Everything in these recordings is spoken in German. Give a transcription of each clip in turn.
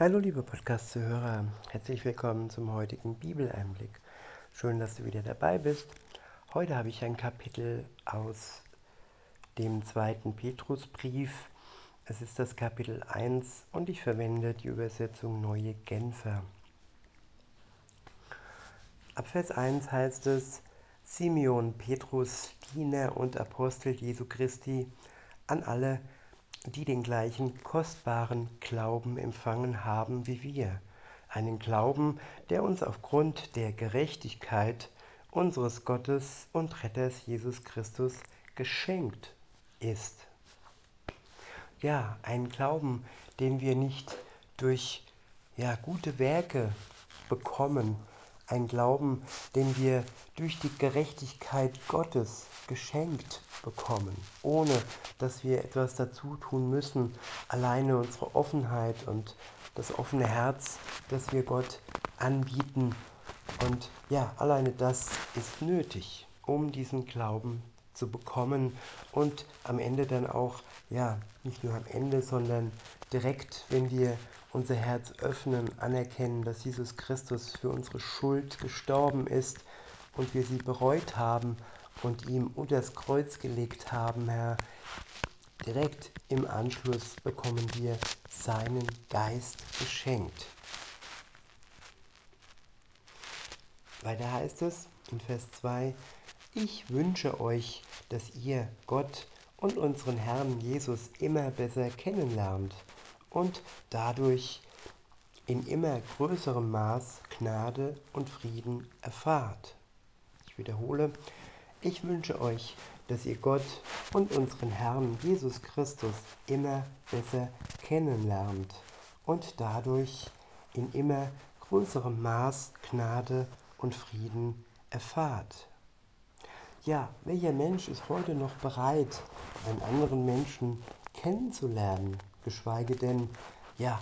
Hallo liebe Podcast-Zuhörer, herzlich willkommen zum heutigen Bibeleinblick. Schön, dass du wieder dabei bist. Heute habe ich ein Kapitel aus dem zweiten Petrusbrief. Es ist das Kapitel 1 und ich verwende die Übersetzung Neue Genfer. Ab Vers 1 heißt es, Simeon Petrus, Diener und Apostel Jesu Christi, an alle, die den gleichen kostbaren Glauben empfangen haben wie wir. Einen Glauben, der uns aufgrund der Gerechtigkeit unseres Gottes und Retters Jesus Christus geschenkt ist. Ja, einen Glauben, den wir nicht durch ja, gute Werke bekommen, ein Glauben, den wir durch die Gerechtigkeit Gottes geschenkt bekommen, ohne dass wir etwas dazu tun müssen, alleine unsere Offenheit und das offene Herz, das wir Gott anbieten. Und ja, alleine das ist nötig, um diesen Glauben zu bekommen und am Ende dann auch, ja, nicht nur am Ende, sondern direkt, wenn wir unser Herz öffnen, anerkennen, dass Jesus Christus für unsere Schuld gestorben ist und wir sie bereut haben und ihm unter das Kreuz gelegt haben, Herr, direkt im Anschluss bekommen wir seinen Geist geschenkt. Weiter heißt es in Vers 2, ich wünsche euch, dass ihr Gott und unseren Herrn Jesus immer besser kennenlernt und dadurch in immer größerem Maß Gnade und Frieden erfahrt. Ich wiederhole, ich wünsche euch, dass ihr Gott und unseren Herrn Jesus Christus immer besser kennenlernt und dadurch in immer größerem Maß Gnade und Frieden erfahrt. Ja, welcher Mensch ist heute noch bereit, einen anderen Menschen kennenzulernen, geschweige denn, ja,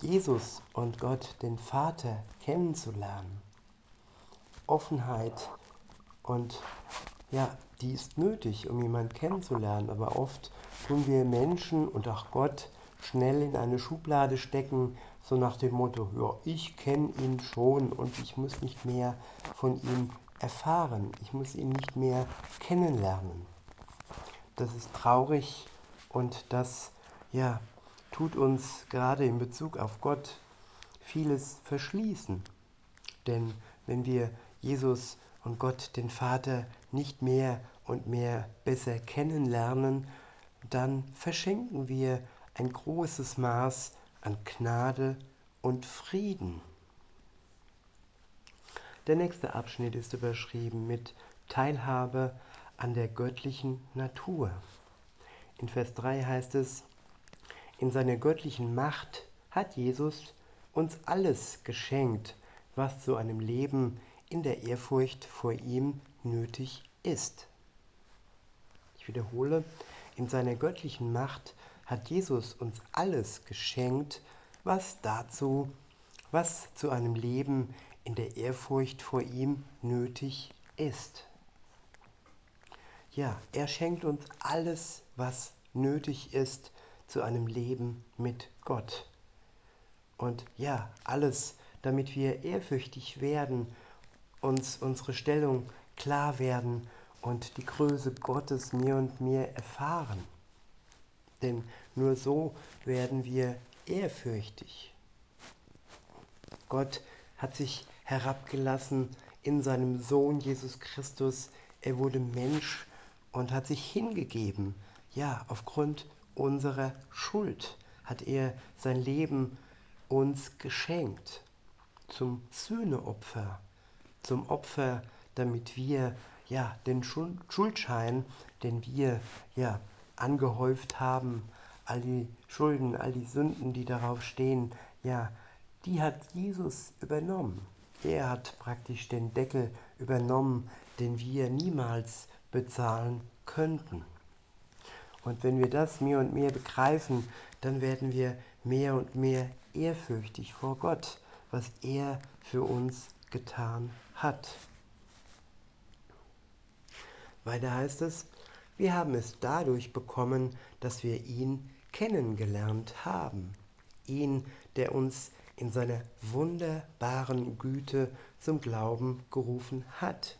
Jesus und Gott, den Vater, kennenzulernen? Offenheit und ja, die ist nötig, um jemanden kennenzulernen. Aber oft tun wir Menschen und auch Gott schnell in eine Schublade stecken, so nach dem Motto, ja, ich kenne ihn schon und ich muss nicht mehr von ihm erfahren. Ich muss ihn nicht mehr kennenlernen. Das ist traurig und das ja, tut uns gerade in Bezug auf Gott vieles verschließen. Denn wenn wir Jesus und Gott, den Vater, nicht mehr und mehr besser kennenlernen, dann verschenken wir ein großes Maß an Gnade und Frieden. Der nächste Abschnitt ist überschrieben mit Teilhabe an der göttlichen Natur. In Vers 3 heißt es, in seiner göttlichen Macht hat Jesus uns alles geschenkt, was zu einem Leben in der Ehrfurcht vor ihm nötig ist. Ich wiederhole, in seiner göttlichen Macht hat Jesus uns alles geschenkt, was dazu, was zu einem Leben in der Ehrfurcht vor ihm nötig ist. Ja, er schenkt uns alles, was nötig ist zu einem Leben mit Gott. Und ja, alles, damit wir ehrfürchtig werden uns unsere Stellung klar werden und die Größe Gottes mir und mir erfahren. Denn nur so werden wir ehrfürchtig. Gott hat sich herabgelassen in seinem Sohn Jesus Christus. Er wurde Mensch und hat sich hingegeben. Ja, aufgrund unserer Schuld hat er sein Leben uns geschenkt zum Sühneopfer zum Opfer, damit wir ja den Schuldschein, den wir ja angehäuft haben, all die Schulden, all die Sünden, die darauf stehen, ja, die hat Jesus übernommen. Er hat praktisch den Deckel übernommen, den wir niemals bezahlen könnten. Und wenn wir das mehr und mehr begreifen, dann werden wir mehr und mehr ehrfürchtig vor Gott, was er für uns getan hat. Weiter heißt es, wir haben es dadurch bekommen, dass wir ihn kennengelernt haben. ihn, der uns in seiner wunderbaren Güte zum Glauben gerufen hat.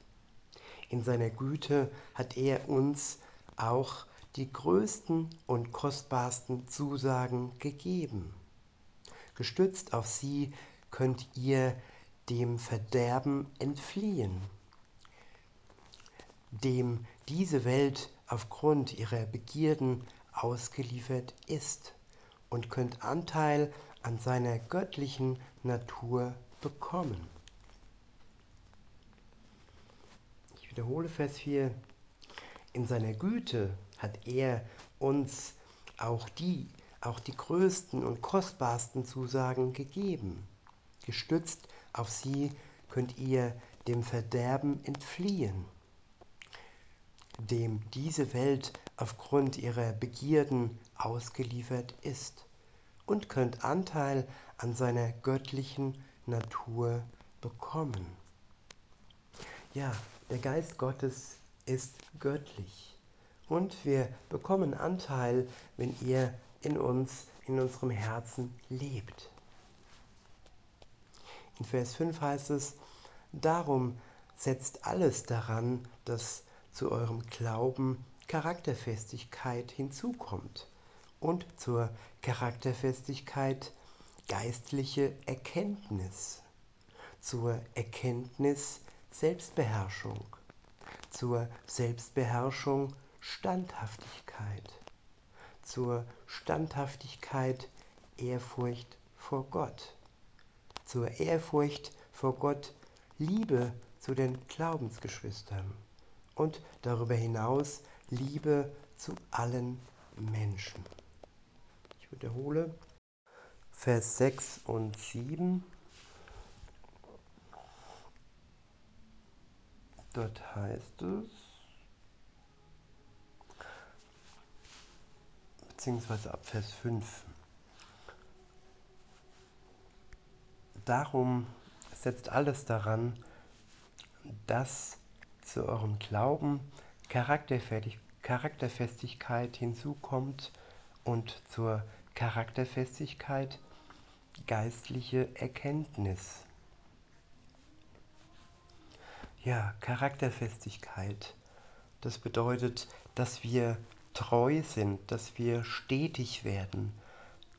In seiner Güte hat er uns auch die größten und kostbarsten Zusagen gegeben. Gestützt auf sie könnt ihr dem Verderben entfliehen, dem diese Welt aufgrund ihrer Begierden ausgeliefert ist und könnt Anteil an seiner göttlichen Natur bekommen. Ich wiederhole Vers 4. In seiner Güte hat er uns auch die, auch die größten und kostbarsten Zusagen gegeben. Gestützt auf sie könnt ihr dem Verderben entfliehen, dem diese Welt aufgrund ihrer Begierden ausgeliefert ist, und könnt Anteil an seiner göttlichen Natur bekommen. Ja, der Geist Gottes ist göttlich und wir bekommen Anteil, wenn er in uns, in unserem Herzen lebt. In Vers 5 heißt es, darum setzt alles daran, dass zu eurem Glauben Charakterfestigkeit hinzukommt und zur Charakterfestigkeit geistliche Erkenntnis, zur Erkenntnis Selbstbeherrschung, zur Selbstbeherrschung Standhaftigkeit, zur Standhaftigkeit Ehrfurcht vor Gott, zur Ehrfurcht vor Gott Liebe zu den Glaubensgeschwistern und darüber hinaus Liebe zu allen Menschen. Wiederhole Vers 6 und 7. Dort heißt es, beziehungsweise ab Vers 5. Darum setzt alles daran, dass zu eurem Glauben Charakterfestigkeit hinzukommt und zur Charakterfestigkeit geistliche Erkenntnis. Ja, Charakterfestigkeit. Das bedeutet, dass wir treu sind, dass wir stetig werden,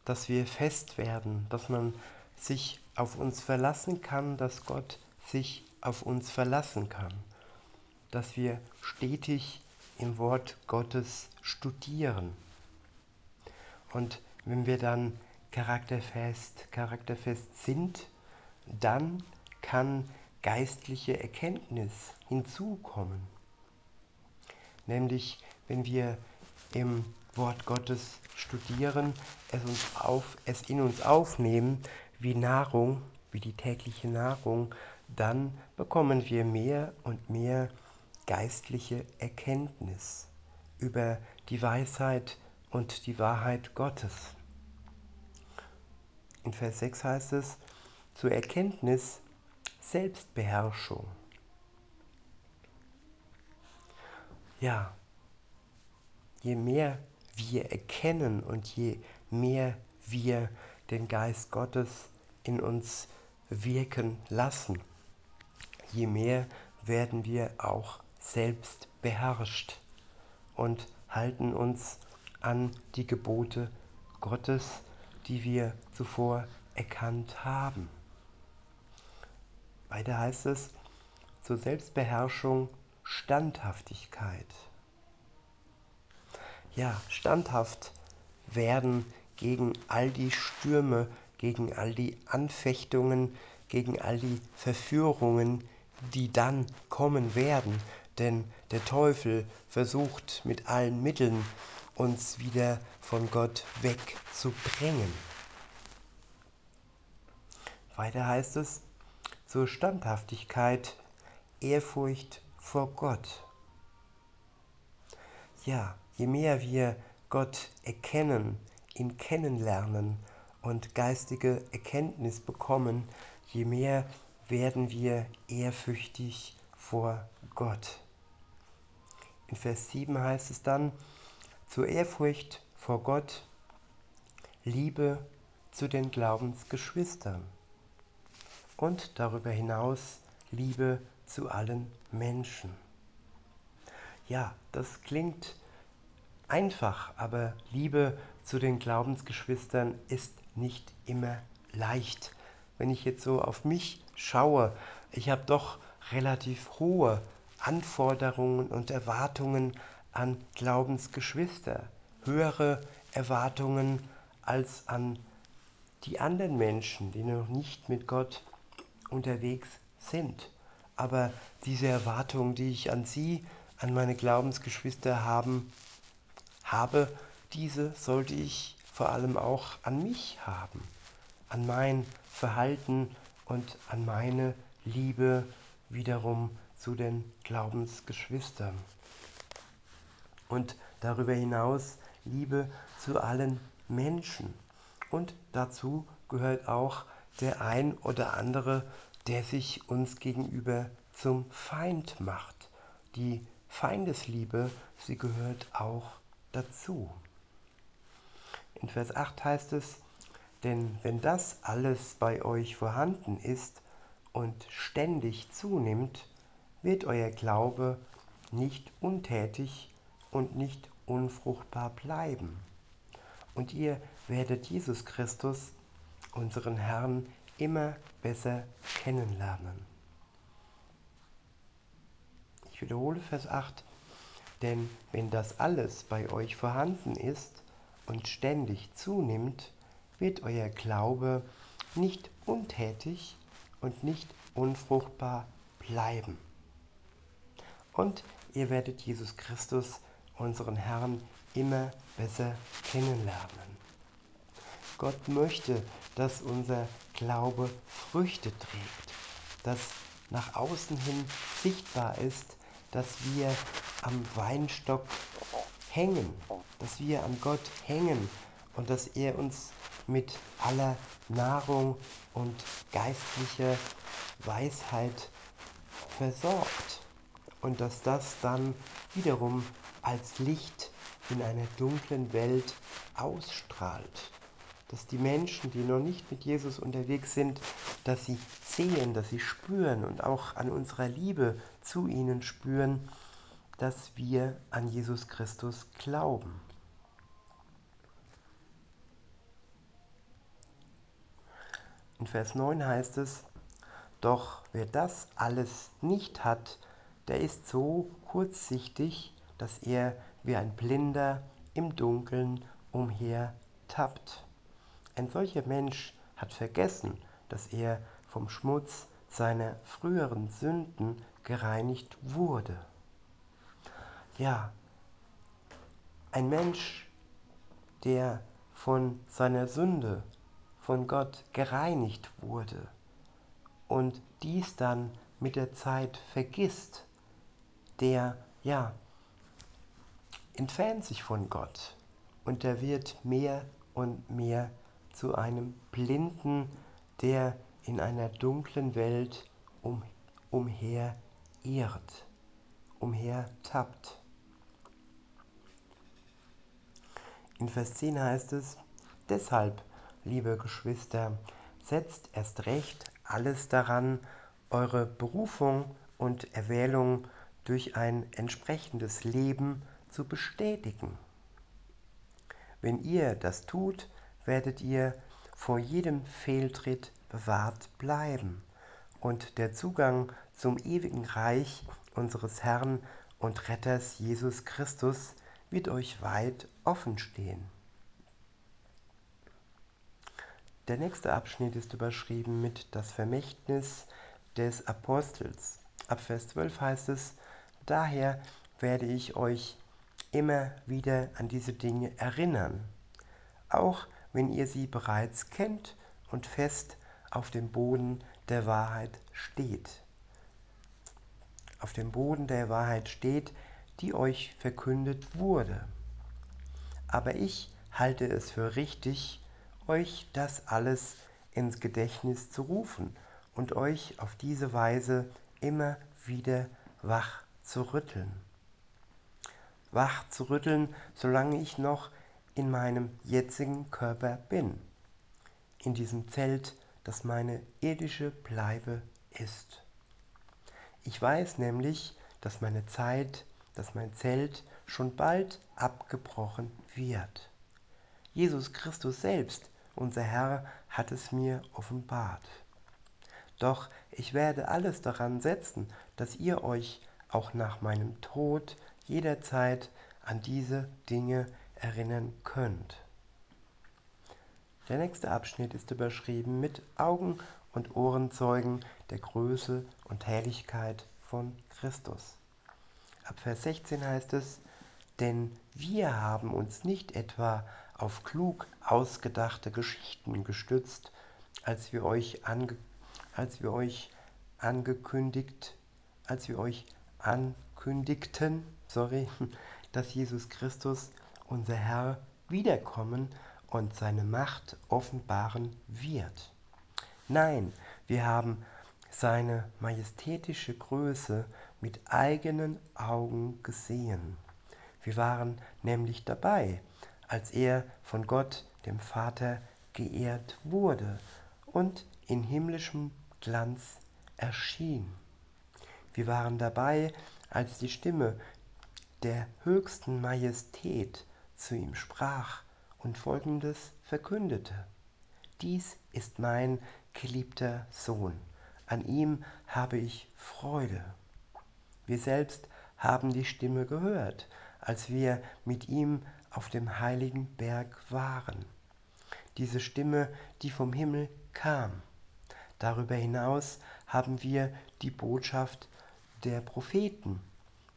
dass wir fest werden, dass man sich auf uns verlassen kann, dass Gott sich auf uns verlassen kann, dass wir stetig im Wort Gottes studieren. Und wenn wir dann charakterfest, charakterfest sind, dann kann geistliche Erkenntnis hinzukommen. Nämlich, wenn wir im Wort Gottes studieren, es, uns auf, es in uns aufnehmen wie Nahrung, wie die tägliche Nahrung, dann bekommen wir mehr und mehr geistliche Erkenntnis über die Weisheit und die Wahrheit Gottes. In Vers 6 heißt es, zur Erkenntnis Selbstbeherrschung. Ja, je mehr wir erkennen und je mehr wir den Geist Gottes in uns wirken lassen, je mehr werden wir auch selbst beherrscht und halten uns an die Gebote Gottes, die wir zuvor erkannt haben. Weiter heißt es zur Selbstbeherrschung Standhaftigkeit ja, standhaft werden gegen all die Stürme, gegen all die Anfechtungen, gegen all die Verführungen, die dann kommen werden. Denn der Teufel versucht mit allen Mitteln, uns wieder von Gott wegzubringen. Weiter heißt es, zur Standhaftigkeit, Ehrfurcht vor Gott. Ja, Je mehr wir Gott erkennen, ihn kennenlernen und geistige Erkenntnis bekommen, je mehr werden wir ehrfürchtig vor Gott. In Vers 7 heißt es dann, zur Ehrfurcht vor Gott, Liebe zu den Glaubensgeschwistern und darüber hinaus Liebe zu allen Menschen. Ja, das klingt einfach, aber Liebe zu den Glaubensgeschwistern ist nicht immer leicht. Wenn ich jetzt so auf mich schaue, ich habe doch relativ hohe Anforderungen und Erwartungen an Glaubensgeschwister, höhere Erwartungen als an die anderen Menschen, die noch nicht mit Gott unterwegs sind. Aber diese Erwartungen, die ich an sie, an meine Glaubensgeschwister haben, habe, diese sollte ich vor allem auch an mich haben, an mein Verhalten und an meine Liebe wiederum zu den Glaubensgeschwistern. Und darüber hinaus Liebe zu allen Menschen. Und dazu gehört auch der ein oder andere, der sich uns gegenüber zum Feind macht. Die Feindesliebe, sie gehört auch dazu. In Vers 8 heißt es, denn wenn das alles bei euch vorhanden ist und ständig zunimmt, wird euer Glaube nicht untätig und nicht unfruchtbar bleiben. Und ihr werdet Jesus Christus, unseren Herrn, immer besser kennenlernen. Ich wiederhole Vers 8. Denn wenn das alles bei euch vorhanden ist und ständig zunimmt, wird euer Glaube nicht untätig und nicht unfruchtbar bleiben. Und ihr werdet Jesus Christus, unseren Herrn, immer besser kennenlernen. Gott möchte, dass unser Glaube Früchte trägt, dass nach außen hin sichtbar ist, dass wir am Weinstock hängen, dass wir an Gott hängen und dass er uns mit aller Nahrung und geistlicher Weisheit versorgt und dass das dann wiederum als Licht in einer dunklen Welt ausstrahlt. Dass die Menschen, die noch nicht mit Jesus unterwegs sind, dass sie sehen, dass sie spüren und auch an unserer Liebe zu ihnen spüren, dass wir an Jesus Christus glauben. In Vers 9 heißt es, doch wer das alles nicht hat, der ist so kurzsichtig, dass er wie ein Blinder im Dunkeln umher tappt. Ein solcher Mensch hat vergessen, dass er vom Schmutz seiner früheren Sünden gereinigt wurde. Ja, ein Mensch, der von seiner Sünde, von Gott gereinigt wurde und dies dann mit der Zeit vergisst, der, ja, entfernt sich von Gott und der wird mehr und mehr zu einem Blinden, der in einer dunklen Welt um, umher irrt, umher tappt. In Vers 10 heißt es, deshalb, liebe Geschwister, setzt erst recht alles daran, eure Berufung und Erwählung durch ein entsprechendes Leben zu bestätigen. Wenn ihr das tut, werdet ihr vor jedem Fehltritt bewahrt bleiben und der Zugang zum ewigen Reich unseres Herrn und Retters Jesus Christus wird euch weit offen stehen. Der nächste Abschnitt ist überschrieben mit das Vermächtnis des Apostels. Ab Vers 12 heißt es, daher werde ich euch immer wieder an diese Dinge erinnern, auch wenn ihr sie bereits kennt und fest auf dem Boden der Wahrheit steht. Auf dem Boden der Wahrheit steht, die euch verkündet wurde. Aber ich halte es für richtig, euch das alles ins Gedächtnis zu rufen und euch auf diese Weise immer wieder wach zu rütteln. Wach zu rütteln, solange ich noch in meinem jetzigen Körper bin. in diesem Zelt, das meine irdische Bleibe ist. Ich weiß nämlich, dass meine Zeit, dass mein Zelt schon bald abgebrochen wird. Jesus Christus selbst, unser Herr, hat es mir offenbart. Doch ich werde alles daran setzen, dass ihr euch auch nach meinem Tod jederzeit an diese Dinge erinnern könnt. Der nächste Abschnitt ist überschrieben mit Augen und Ohrenzeugen der Größe und Herrlichkeit von Christus. Ab Vers 16 heißt es, denn wir haben uns nicht etwa auf klug ausgedachte Geschichten gestützt, als wir euch, ange als wir euch angekündigt, als wir euch ankündigten, sorry, dass Jesus Christus, unser Herr, wiederkommen und seine Macht offenbaren wird. Nein, wir haben seine majestätische Größe mit eigenen Augen gesehen. Wir waren nämlich dabei, als er von Gott, dem Vater, geehrt wurde und in himmlischem Glanz erschien. Wir waren dabei, als die Stimme der höchsten Majestät zu ihm sprach und folgendes verkündete. Dies ist mein geliebter Sohn, an ihm habe ich Freude. Wir selbst haben die Stimme gehört, als wir mit ihm auf dem heiligen Berg waren. Diese Stimme, die vom Himmel kam. Darüber hinaus haben wir die Botschaft der Propheten,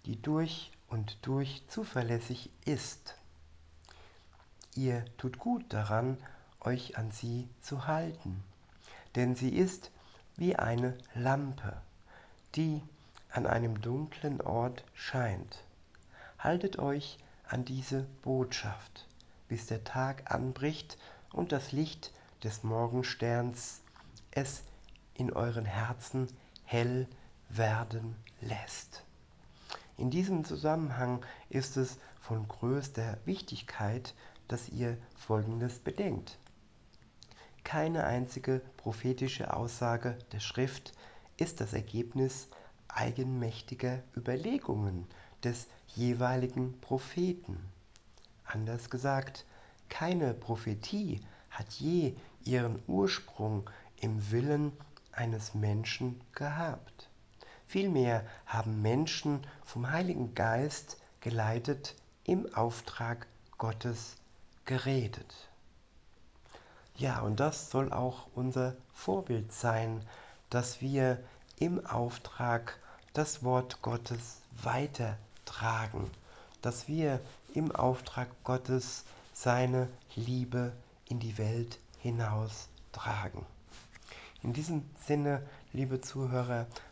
die durch und durch zuverlässig ist. Ihr tut gut daran, euch an sie zu halten, denn sie ist wie eine Lampe, die an einem dunklen Ort scheint. Haltet euch an diese Botschaft, bis der Tag anbricht und das Licht des Morgensterns es in euren Herzen hell werden lässt. In diesem Zusammenhang ist es von größter Wichtigkeit, dass ihr Folgendes bedenkt. Keine einzige prophetische Aussage der Schrift ist das Ergebnis eigenmächtiger Überlegungen des jeweiligen Propheten. Anders gesagt, keine Prophetie hat je ihren Ursprung im Willen eines Menschen gehabt. Vielmehr haben Menschen vom Heiligen Geist geleitet im Auftrag Gottes geredet. Ja, und das soll auch unser Vorbild sein, dass wir im Auftrag das Wort Gottes weitertragen, dass wir im Auftrag Gottes seine Liebe in die Welt hinaus tragen. In diesem Sinne, liebe Zuhörer,